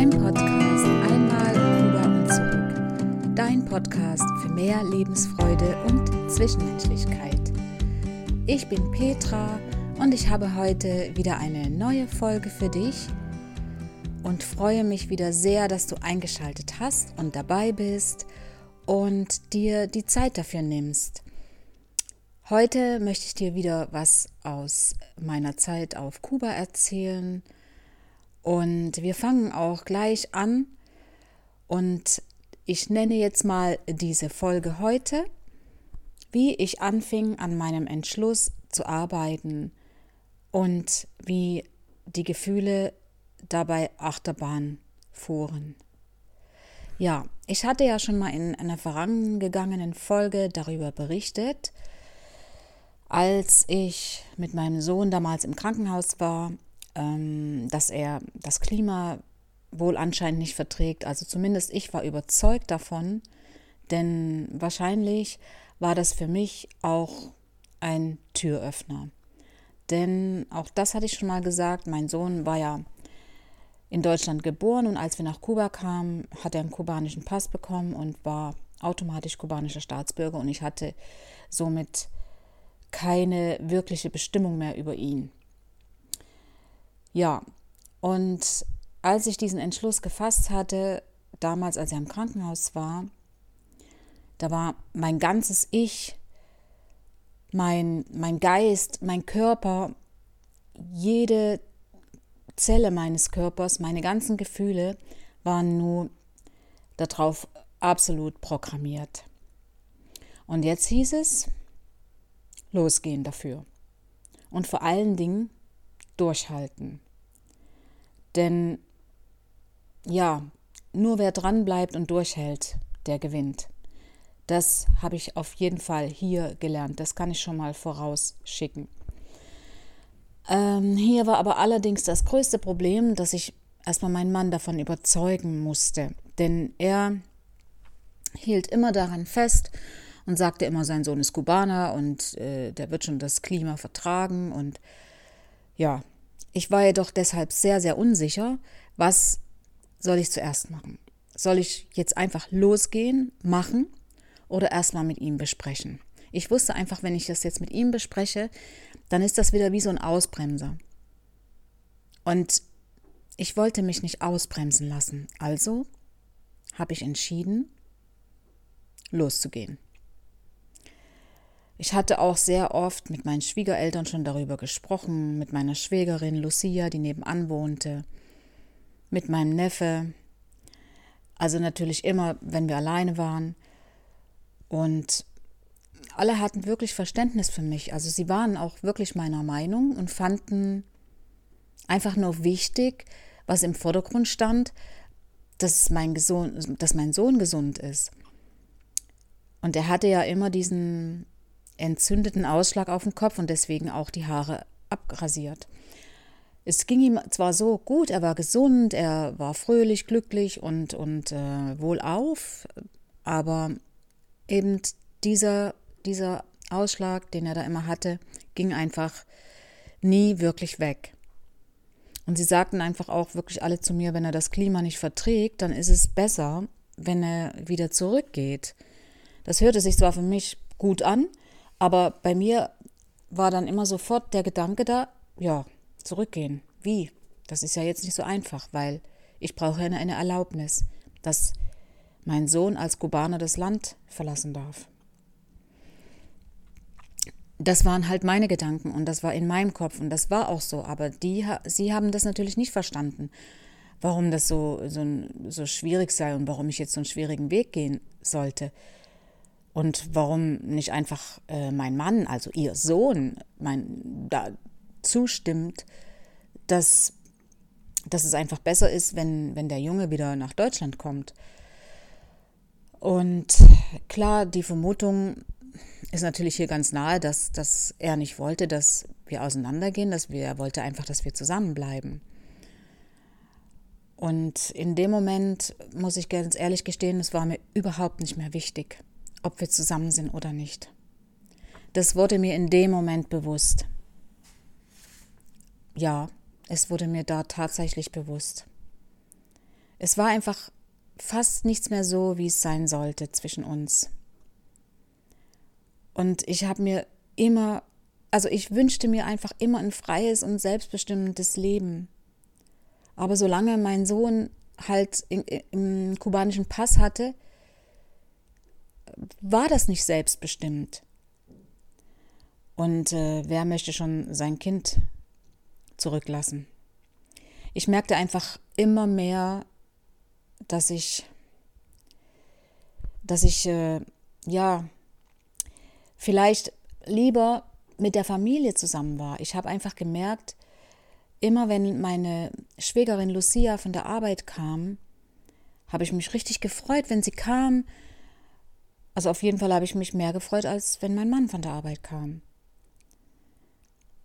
beim Podcast Einmal Kuba und zurück. Dein Podcast für mehr Lebensfreude und Zwischenmenschlichkeit. Ich bin Petra und ich habe heute wieder eine neue Folge für dich und freue mich wieder sehr, dass du eingeschaltet hast und dabei bist und dir die Zeit dafür nimmst. Heute möchte ich dir wieder was aus meiner Zeit auf Kuba erzählen und wir fangen auch gleich an und ich nenne jetzt mal diese Folge heute, wie ich anfing an meinem Entschluss zu arbeiten und wie die Gefühle dabei Achterbahn fuhren. Ja, ich hatte ja schon mal in einer vorangegangenen Folge darüber berichtet, als ich mit meinem Sohn damals im Krankenhaus war dass er das Klima wohl anscheinend nicht verträgt. Also zumindest ich war überzeugt davon, denn wahrscheinlich war das für mich auch ein Türöffner. Denn auch das hatte ich schon mal gesagt, mein Sohn war ja in Deutschland geboren und als wir nach Kuba kamen, hat er einen kubanischen Pass bekommen und war automatisch kubanischer Staatsbürger und ich hatte somit keine wirkliche Bestimmung mehr über ihn. Ja, und als ich diesen Entschluss gefasst hatte, damals, als er im Krankenhaus war, da war mein ganzes Ich, mein, mein Geist, mein Körper, jede Zelle meines Körpers, meine ganzen Gefühle waren nur darauf absolut programmiert. Und jetzt hieß es, losgehen dafür. Und vor allen Dingen durchhalten. Denn ja, nur wer dran bleibt und durchhält, der gewinnt. Das habe ich auf jeden Fall hier gelernt. Das kann ich schon mal vorausschicken. Ähm, hier war aber allerdings das größte Problem, dass ich erstmal meinen Mann davon überzeugen musste. Denn er hielt immer daran fest und sagte immer, sein Sohn ist Kubaner und äh, der wird schon das Klima vertragen. Und ja, ich war jedoch deshalb sehr, sehr unsicher, was soll ich zuerst machen? Soll ich jetzt einfach losgehen, machen oder erstmal mit ihm besprechen? Ich wusste einfach, wenn ich das jetzt mit ihm bespreche, dann ist das wieder wie so ein Ausbremser. Und ich wollte mich nicht ausbremsen lassen. Also habe ich entschieden, loszugehen. Ich hatte auch sehr oft mit meinen Schwiegereltern schon darüber gesprochen, mit meiner Schwägerin Lucia, die nebenan wohnte, mit meinem Neffe. Also natürlich immer, wenn wir alleine waren. Und alle hatten wirklich Verständnis für mich. Also sie waren auch wirklich meiner Meinung und fanden einfach nur wichtig, was im Vordergrund stand, dass mein, dass mein Sohn gesund ist. Und er hatte ja immer diesen entzündeten Ausschlag auf dem Kopf und deswegen auch die Haare abrasiert. Es ging ihm zwar so gut, er war gesund, er war fröhlich, glücklich und, und äh, wohlauf, aber eben dieser, dieser Ausschlag, den er da immer hatte, ging einfach nie wirklich weg. Und sie sagten einfach auch wirklich alle zu mir, wenn er das Klima nicht verträgt, dann ist es besser, wenn er wieder zurückgeht. Das hörte sich zwar für mich gut an, aber bei mir war dann immer sofort der Gedanke da, ja, zurückgehen. Wie? Das ist ja jetzt nicht so einfach, weil ich brauche eine, eine Erlaubnis, dass mein Sohn als Kubaner das Land verlassen darf. Das waren halt meine Gedanken und das war in meinem Kopf und das war auch so. Aber die, sie haben das natürlich nicht verstanden, warum das so, so, so schwierig sei und warum ich jetzt so einen schwierigen Weg gehen sollte. Und warum nicht einfach äh, mein Mann, also ihr Sohn, mein, da zustimmt, dass, dass es einfach besser ist, wenn, wenn der Junge wieder nach Deutschland kommt. Und klar, die Vermutung ist natürlich hier ganz nahe, dass, dass er nicht wollte, dass wir auseinandergehen, dass wir, er wollte einfach, dass wir zusammenbleiben. Und in dem Moment muss ich ganz ehrlich gestehen, es war mir überhaupt nicht mehr wichtig ob wir zusammen sind oder nicht. Das wurde mir in dem Moment bewusst. Ja, es wurde mir da tatsächlich bewusst. Es war einfach fast nichts mehr so, wie es sein sollte zwischen uns. Und ich habe mir immer, also ich wünschte mir einfach immer ein freies und selbstbestimmendes Leben. Aber solange mein Sohn halt im kubanischen Pass hatte, war das nicht selbstbestimmt. Und äh, wer möchte schon sein Kind zurücklassen? Ich merkte einfach immer mehr, dass ich, dass ich, äh, ja, vielleicht lieber mit der Familie zusammen war. Ich habe einfach gemerkt, immer wenn meine Schwägerin Lucia von der Arbeit kam, habe ich mich richtig gefreut, wenn sie kam. Also auf jeden Fall habe ich mich mehr gefreut, als wenn mein Mann von der Arbeit kam.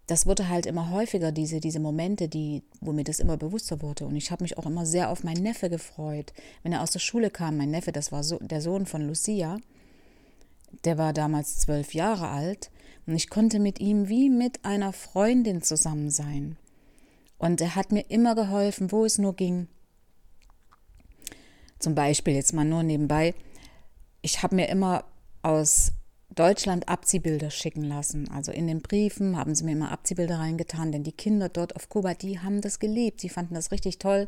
Das wurde halt immer häufiger, diese, diese Momente, die, wo mir das immer bewusster wurde. Und ich habe mich auch immer sehr auf meinen Neffe gefreut. Wenn er aus der Schule kam, mein Neffe, das war so, der Sohn von Lucia, der war damals zwölf Jahre alt und ich konnte mit ihm wie mit einer Freundin zusammen sein. Und er hat mir immer geholfen, wo es nur ging. Zum Beispiel jetzt mal nur nebenbei. Ich habe mir immer aus Deutschland Abziehbilder schicken lassen. Also in den Briefen haben sie mir immer Abziehbilder reingetan, denn die Kinder dort auf Kuba, die haben das geliebt. Sie fanden das richtig toll.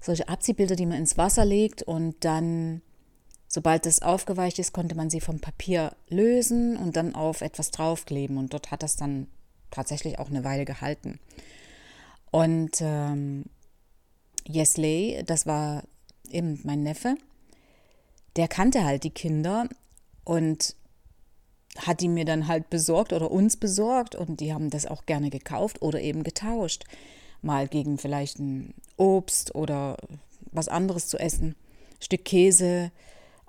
Solche Abziehbilder, die man ins Wasser legt und dann Sobald es aufgeweicht ist, konnte man sie vom Papier lösen und dann auf etwas draufkleben. Und dort hat das dann tatsächlich auch eine Weile gehalten. Und ähm, Yesley, das war eben mein Neffe, der kannte halt die Kinder und hat die mir dann halt besorgt oder uns besorgt und die haben das auch gerne gekauft oder eben getauscht. Mal gegen vielleicht ein Obst oder was anderes zu essen. Stück Käse,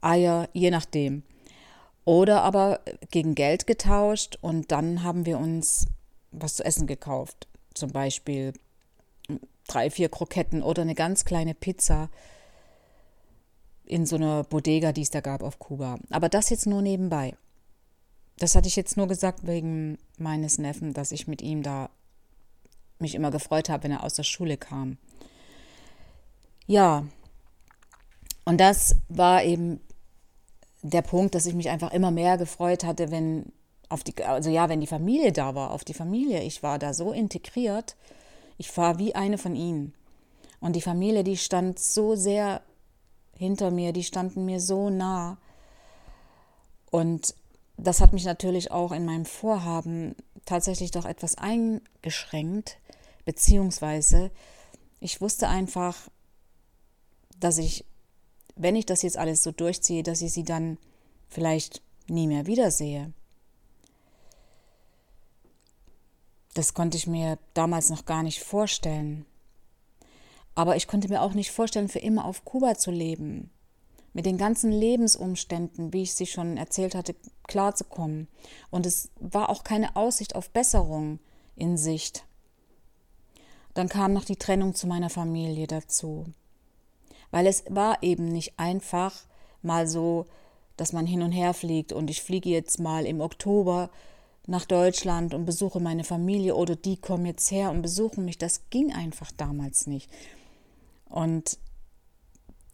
Eier, je nachdem. Oder aber gegen Geld getauscht und dann haben wir uns was zu essen gekauft. Zum Beispiel drei, vier Kroketten oder eine ganz kleine Pizza in so einer Bodega, die es da gab auf Kuba. Aber das jetzt nur nebenbei. Das hatte ich jetzt nur gesagt wegen meines Neffen, dass ich mit ihm da mich immer gefreut habe, wenn er aus der Schule kam. Ja, und das war eben der Punkt, dass ich mich einfach immer mehr gefreut hatte, wenn auf die, also ja, wenn die Familie da war, auf die Familie. Ich war da so integriert. Ich war wie eine von ihnen. Und die Familie, die stand so sehr hinter mir, die standen mir so nah. Und das hat mich natürlich auch in meinem Vorhaben tatsächlich doch etwas eingeschränkt, beziehungsweise ich wusste einfach, dass ich wenn ich das jetzt alles so durchziehe, dass ich sie dann vielleicht nie mehr wiedersehe. Das konnte ich mir damals noch gar nicht vorstellen. Aber ich konnte mir auch nicht vorstellen, für immer auf Kuba zu leben, mit den ganzen Lebensumständen, wie ich sie schon erzählt hatte, klarzukommen. Und es war auch keine Aussicht auf Besserung in Sicht. Dann kam noch die Trennung zu meiner Familie dazu weil es war eben nicht einfach mal so, dass man hin und her fliegt und ich fliege jetzt mal im Oktober nach Deutschland und besuche meine Familie oder die kommen jetzt her und besuchen mich. Das ging einfach damals nicht. Und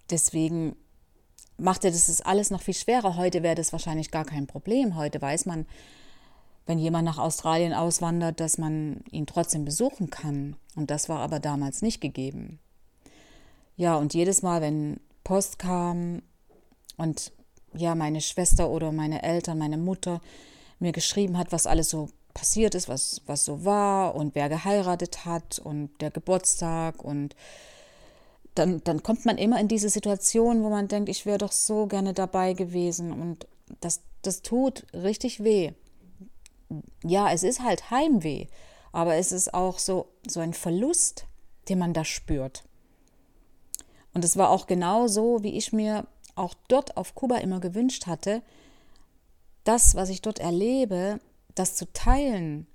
deswegen machte das alles noch viel schwerer. Heute wäre das wahrscheinlich gar kein Problem. Heute weiß man, wenn jemand nach Australien auswandert, dass man ihn trotzdem besuchen kann. Und das war aber damals nicht gegeben. Ja, und jedes Mal, wenn Post kam und ja, meine Schwester oder meine Eltern, meine Mutter mir geschrieben hat, was alles so passiert ist, was, was so war und wer geheiratet hat und der Geburtstag und dann, dann kommt man immer in diese Situation, wo man denkt, ich wäre doch so gerne dabei gewesen und das, das tut richtig weh. Ja, es ist halt Heimweh, aber es ist auch so, so ein Verlust, den man da spürt. Und es war auch genau so, wie ich mir auch dort auf Kuba immer gewünscht hatte, das, was ich dort erlebe, das zu teilen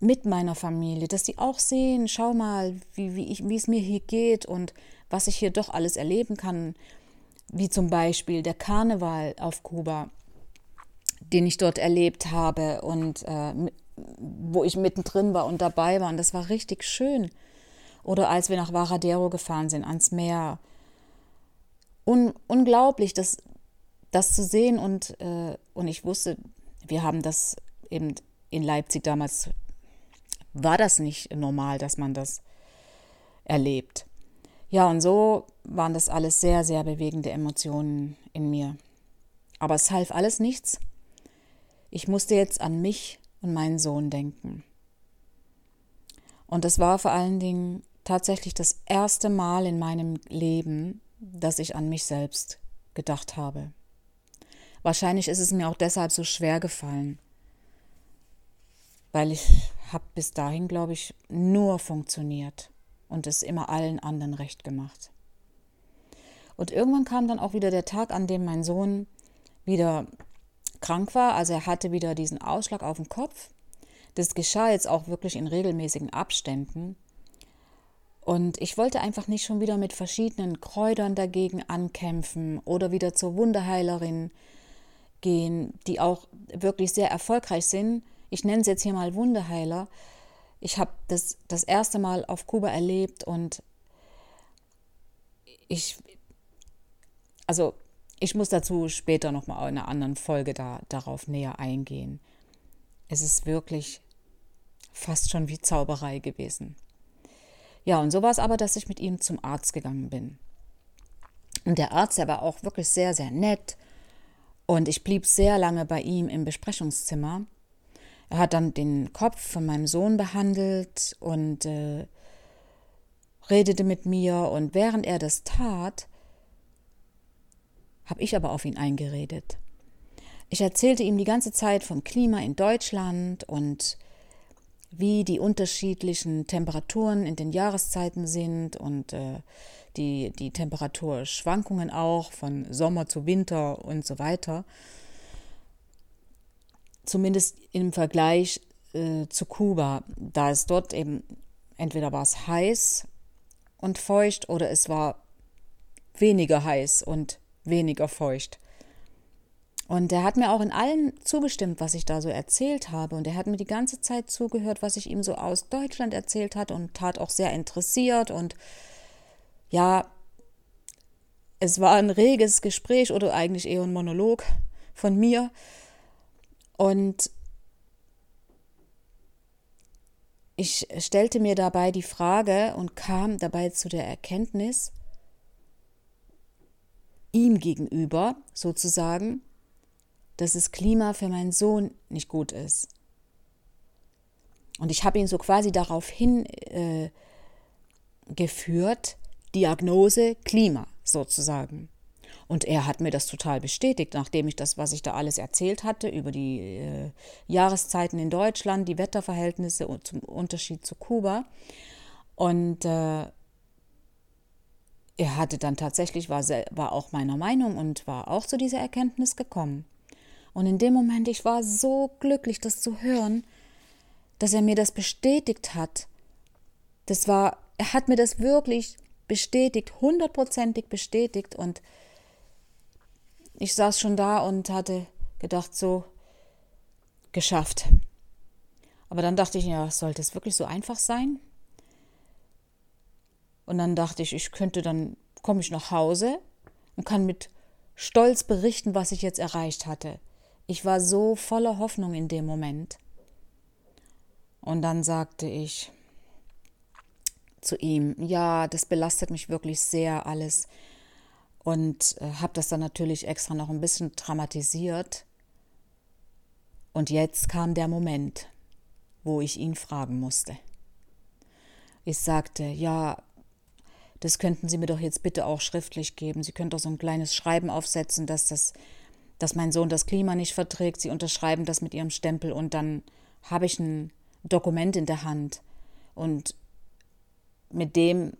mit meiner Familie, dass die auch sehen, schau mal, wie, wie, ich, wie es mir hier geht und was ich hier doch alles erleben kann, wie zum Beispiel der Karneval auf Kuba, den ich dort erlebt habe und äh, wo ich mittendrin war und dabei war. Und das war richtig schön. Oder als wir nach Varadero gefahren sind, ans Meer. Un unglaublich, das, das zu sehen. Und, äh, und ich wusste, wir haben das eben in Leipzig damals, war das nicht normal, dass man das erlebt. Ja, und so waren das alles sehr, sehr bewegende Emotionen in mir. Aber es half alles nichts. Ich musste jetzt an mich und meinen Sohn denken. Und das war vor allen Dingen tatsächlich das erste Mal in meinem Leben, dass ich an mich selbst gedacht habe. Wahrscheinlich ist es mir auch deshalb so schwer gefallen, weil ich habe bis dahin, glaube ich, nur funktioniert und es immer allen anderen recht gemacht. Und irgendwann kam dann auch wieder der Tag, an dem mein Sohn wieder krank war. Also er hatte wieder diesen Ausschlag auf dem Kopf. Das geschah jetzt auch wirklich in regelmäßigen Abständen. Und ich wollte einfach nicht schon wieder mit verschiedenen Kräutern dagegen ankämpfen oder wieder zur Wunderheilerin gehen, die auch wirklich sehr erfolgreich sind. Ich nenne es jetzt hier mal Wunderheiler. Ich habe das das erste Mal auf Kuba erlebt und ich, also ich muss dazu später nochmal in einer anderen Folge da, darauf näher eingehen. Es ist wirklich fast schon wie Zauberei gewesen. Ja, und so war es aber, dass ich mit ihm zum Arzt gegangen bin. Und der Arzt, der war auch wirklich sehr, sehr nett. Und ich blieb sehr lange bei ihm im Besprechungszimmer. Er hat dann den Kopf von meinem Sohn behandelt und äh, redete mit mir. Und während er das tat, habe ich aber auf ihn eingeredet. Ich erzählte ihm die ganze Zeit vom Klima in Deutschland und wie die unterschiedlichen Temperaturen in den Jahreszeiten sind und äh, die, die Temperaturschwankungen auch von Sommer zu Winter und so weiter. Zumindest im Vergleich äh, zu Kuba, da es dort eben entweder war es heiß und feucht oder es war weniger heiß und weniger feucht. Und er hat mir auch in allem zugestimmt, was ich da so erzählt habe. Und er hat mir die ganze Zeit zugehört, was ich ihm so aus Deutschland erzählt hat und tat auch sehr interessiert. Und ja, es war ein reges Gespräch oder eigentlich eher ein Monolog von mir. Und ich stellte mir dabei die Frage und kam dabei zu der Erkenntnis, ihm gegenüber sozusagen, dass das Klima für meinen Sohn nicht gut ist. Und ich habe ihn so quasi darauf hingeführt, äh, Diagnose Klima sozusagen. Und er hat mir das total bestätigt, nachdem ich das, was ich da alles erzählt hatte, über die äh, Jahreszeiten in Deutschland, die Wetterverhältnisse und zum Unterschied zu Kuba. Und äh, er hatte dann tatsächlich, war, war auch meiner Meinung und war auch zu dieser Erkenntnis gekommen. Und in dem Moment, ich war so glücklich, das zu hören, dass er mir das bestätigt hat. Das war, er hat mir das wirklich bestätigt, hundertprozentig bestätigt und ich saß schon da und hatte gedacht, so geschafft. Aber dann dachte ich, ja, sollte es wirklich so einfach sein? Und dann dachte ich, ich könnte dann, komme ich nach Hause und kann mit Stolz berichten, was ich jetzt erreicht hatte. Ich war so voller Hoffnung in dem Moment. Und dann sagte ich zu ihm, ja, das belastet mich wirklich sehr alles. Und äh, habe das dann natürlich extra noch ein bisschen dramatisiert. Und jetzt kam der Moment, wo ich ihn fragen musste. Ich sagte, ja, das könnten Sie mir doch jetzt bitte auch schriftlich geben. Sie können doch so ein kleines Schreiben aufsetzen, dass das, dass mein Sohn das Klima nicht verträgt. Sie unterschreiben das mit Ihrem Stempel und dann habe ich ein Dokument in der Hand. Und mit dem,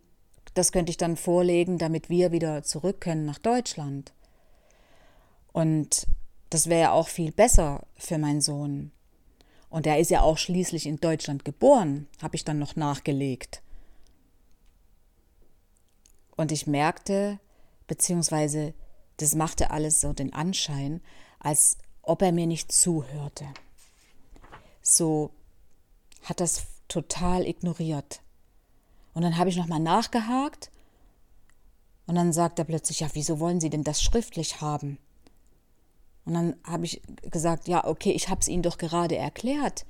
das könnte ich dann vorlegen, damit wir wieder zurück können nach Deutschland. Und das wäre ja auch viel besser für meinen Sohn. Und er ist ja auch schließlich in Deutschland geboren, habe ich dann noch nachgelegt. Und ich merkte, beziehungsweise das machte alles so den Anschein, als ob er mir nicht zuhörte. So hat das total ignoriert. Und dann habe ich nochmal nachgehakt und dann sagt er plötzlich, ja, wieso wollen Sie denn das schriftlich haben? Und dann habe ich gesagt, ja, okay, ich habe es Ihnen doch gerade erklärt.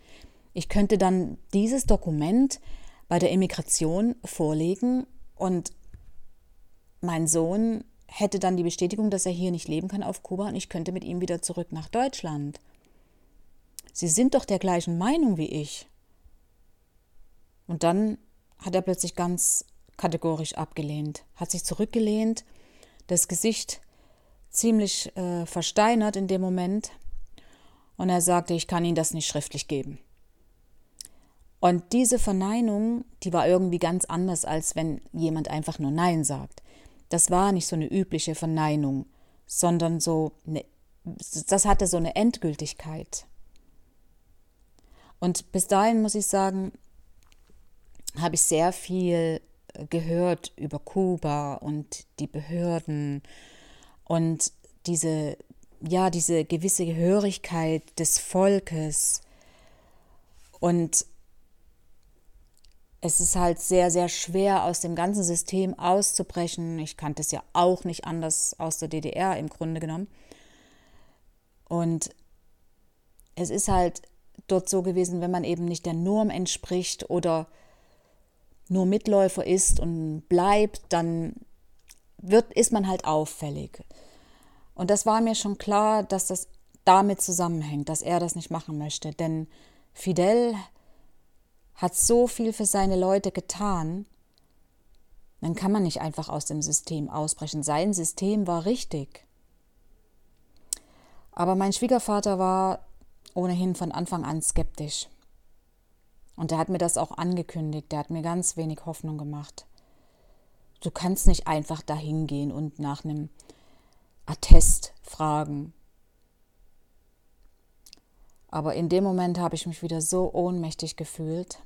Ich könnte dann dieses Dokument bei der Immigration vorlegen und mein Sohn hätte dann die Bestätigung, dass er hier nicht leben kann auf Kuba und ich könnte mit ihm wieder zurück nach Deutschland. Sie sind doch der gleichen Meinung wie ich. Und dann hat er plötzlich ganz kategorisch abgelehnt, hat sich zurückgelehnt, das Gesicht ziemlich äh, versteinert in dem Moment und er sagte, ich kann Ihnen das nicht schriftlich geben. Und diese Verneinung, die war irgendwie ganz anders, als wenn jemand einfach nur Nein sagt. Das war nicht so eine übliche Verneinung, sondern so eine, das hatte so eine Endgültigkeit. Und bis dahin muss ich sagen, habe ich sehr viel gehört über Kuba und die Behörden und diese, ja, diese gewisse Gehörigkeit des Volkes. Und es ist halt sehr, sehr schwer, aus dem ganzen System auszubrechen. Ich kannte es ja auch nicht anders aus der DDR im Grunde genommen. Und es ist halt dort so gewesen, wenn man eben nicht der Norm entspricht oder nur Mitläufer ist und bleibt, dann wird, ist man halt auffällig. Und das war mir schon klar, dass das damit zusammenhängt, dass er das nicht machen möchte. Denn Fidel hat so viel für seine Leute getan, dann kann man nicht einfach aus dem System ausbrechen. Sein System war richtig. Aber mein Schwiegervater war ohnehin von Anfang an skeptisch. Und er hat mir das auch angekündigt. Der hat mir ganz wenig Hoffnung gemacht. Du kannst nicht einfach dahin gehen und nach einem Attest fragen. Aber in dem Moment habe ich mich wieder so ohnmächtig gefühlt.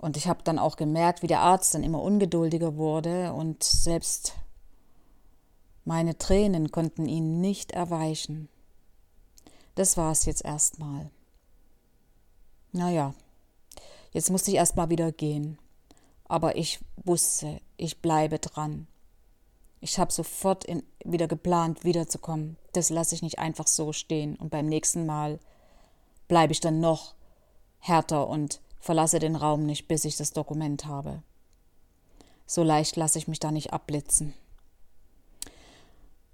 Und ich habe dann auch gemerkt, wie der Arzt dann immer ungeduldiger wurde und selbst meine Tränen konnten ihn nicht erweichen. Das war es jetzt erstmal. Naja, jetzt musste ich erst mal wieder gehen. Aber ich wusste, ich bleibe dran. Ich habe sofort in, wieder geplant, wiederzukommen. Das lasse ich nicht einfach so stehen. Und beim nächsten Mal bleibe ich dann noch härter und verlasse den Raum nicht, bis ich das Dokument habe. So leicht lasse ich mich da nicht abblitzen.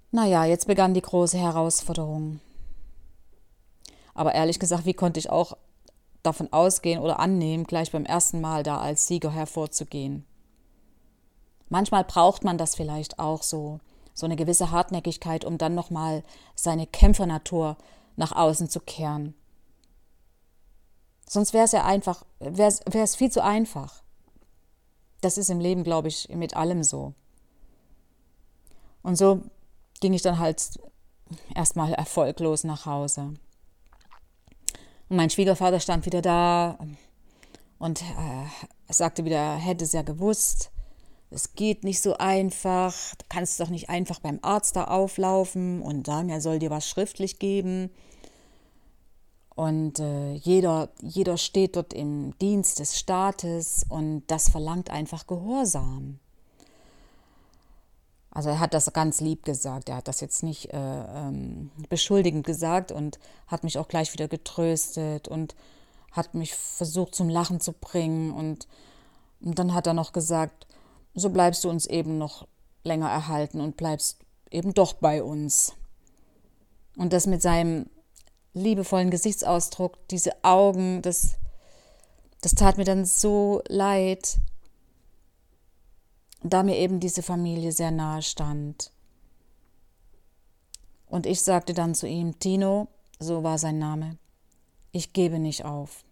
Naja, jetzt begann die große Herausforderung. Aber ehrlich gesagt, wie konnte ich auch davon ausgehen oder annehmen, gleich beim ersten Mal da als Sieger hervorzugehen. Manchmal braucht man das vielleicht auch so, so eine gewisse Hartnäckigkeit, um dann nochmal seine Kämpfernatur nach außen zu kehren. Sonst wäre es ja einfach, wäre es viel zu einfach. Das ist im Leben, glaube ich, mit allem so. Und so ging ich dann halt erstmal erfolglos nach Hause. Und mein Schwiegervater stand wieder da und äh, sagte wieder, er hätte es ja gewusst. Es geht nicht so einfach. Du kannst doch nicht einfach beim Arzt da auflaufen und sagen, er soll dir was schriftlich geben. Und äh, jeder, jeder steht dort im Dienst des Staates und das verlangt einfach Gehorsam. Also er hat das ganz lieb gesagt, er hat das jetzt nicht äh, ähm, beschuldigend gesagt und hat mich auch gleich wieder getröstet und hat mich versucht zum Lachen zu bringen. Und, und dann hat er noch gesagt, so bleibst du uns eben noch länger erhalten und bleibst eben doch bei uns. Und das mit seinem liebevollen Gesichtsausdruck, diese Augen, das, das tat mir dann so leid da mir eben diese Familie sehr nahe stand. Und ich sagte dann zu ihm, Tino, so war sein Name, ich gebe nicht auf.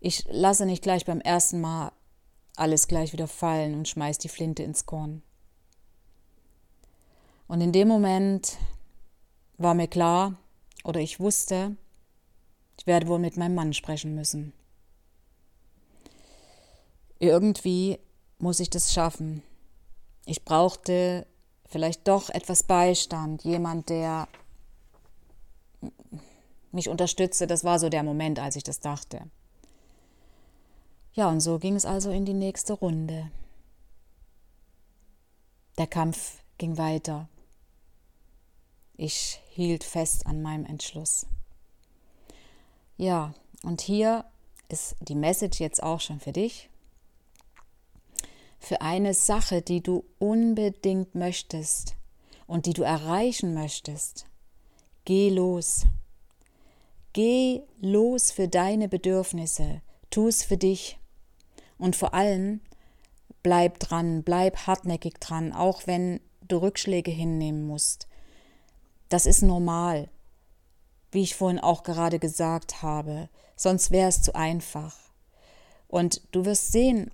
Ich lasse nicht gleich beim ersten Mal alles gleich wieder fallen und schmeiß die Flinte ins Korn. Und in dem Moment war mir klar, oder ich wusste, ich werde wohl mit meinem Mann sprechen müssen. Irgendwie muss ich das schaffen. Ich brauchte vielleicht doch etwas Beistand, jemand, der mich unterstütze. Das war so der Moment, als ich das dachte. Ja, und so ging es also in die nächste Runde. Der Kampf ging weiter. Ich hielt fest an meinem Entschluss. Ja, und hier ist die Message jetzt auch schon für dich. Für eine Sache, die du unbedingt möchtest und die du erreichen möchtest, geh los. Geh los für deine Bedürfnisse, tu es für dich. Und vor allem bleib dran, bleib hartnäckig dran, auch wenn du Rückschläge hinnehmen musst. Das ist normal, wie ich vorhin auch gerade gesagt habe, sonst wäre es zu einfach. Und du wirst sehen,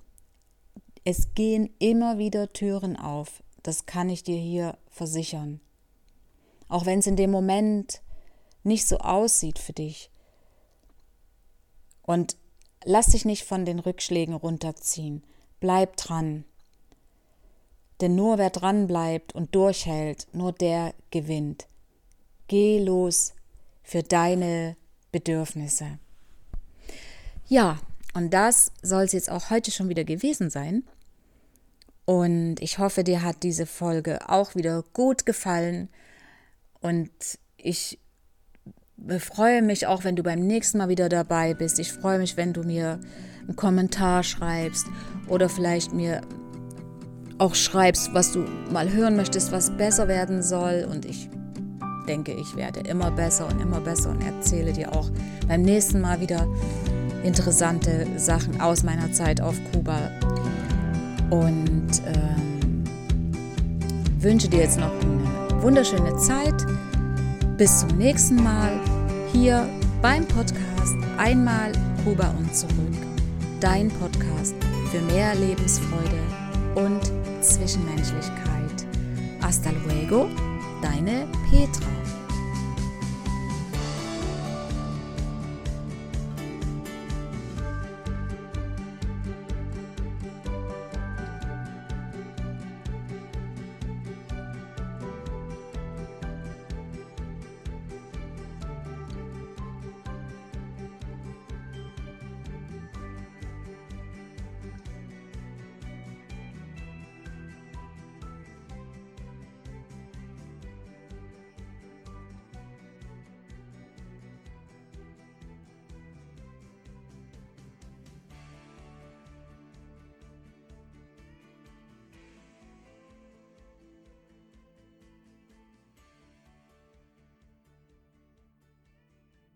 es gehen immer wieder Türen auf, das kann ich dir hier versichern. Auch wenn es in dem Moment nicht so aussieht für dich. Und lass dich nicht von den Rückschlägen runterziehen. Bleib dran. Denn nur wer dran bleibt und durchhält, nur der gewinnt. Geh los für deine Bedürfnisse. Ja, und das soll es jetzt auch heute schon wieder gewesen sein. Und ich hoffe, dir hat diese Folge auch wieder gut gefallen. Und ich freue mich auch, wenn du beim nächsten Mal wieder dabei bist. Ich freue mich, wenn du mir einen Kommentar schreibst oder vielleicht mir auch schreibst, was du mal hören möchtest, was besser werden soll. Und ich denke, ich werde immer besser und immer besser und erzähle dir auch beim nächsten Mal wieder interessante Sachen aus meiner Zeit auf Kuba. Und ähm, wünsche dir jetzt noch eine wunderschöne Zeit. Bis zum nächsten Mal hier beim Podcast Einmal Kuba und zurück. Dein Podcast für mehr Lebensfreude und Zwischenmenschlichkeit. Hasta luego, deine Petra.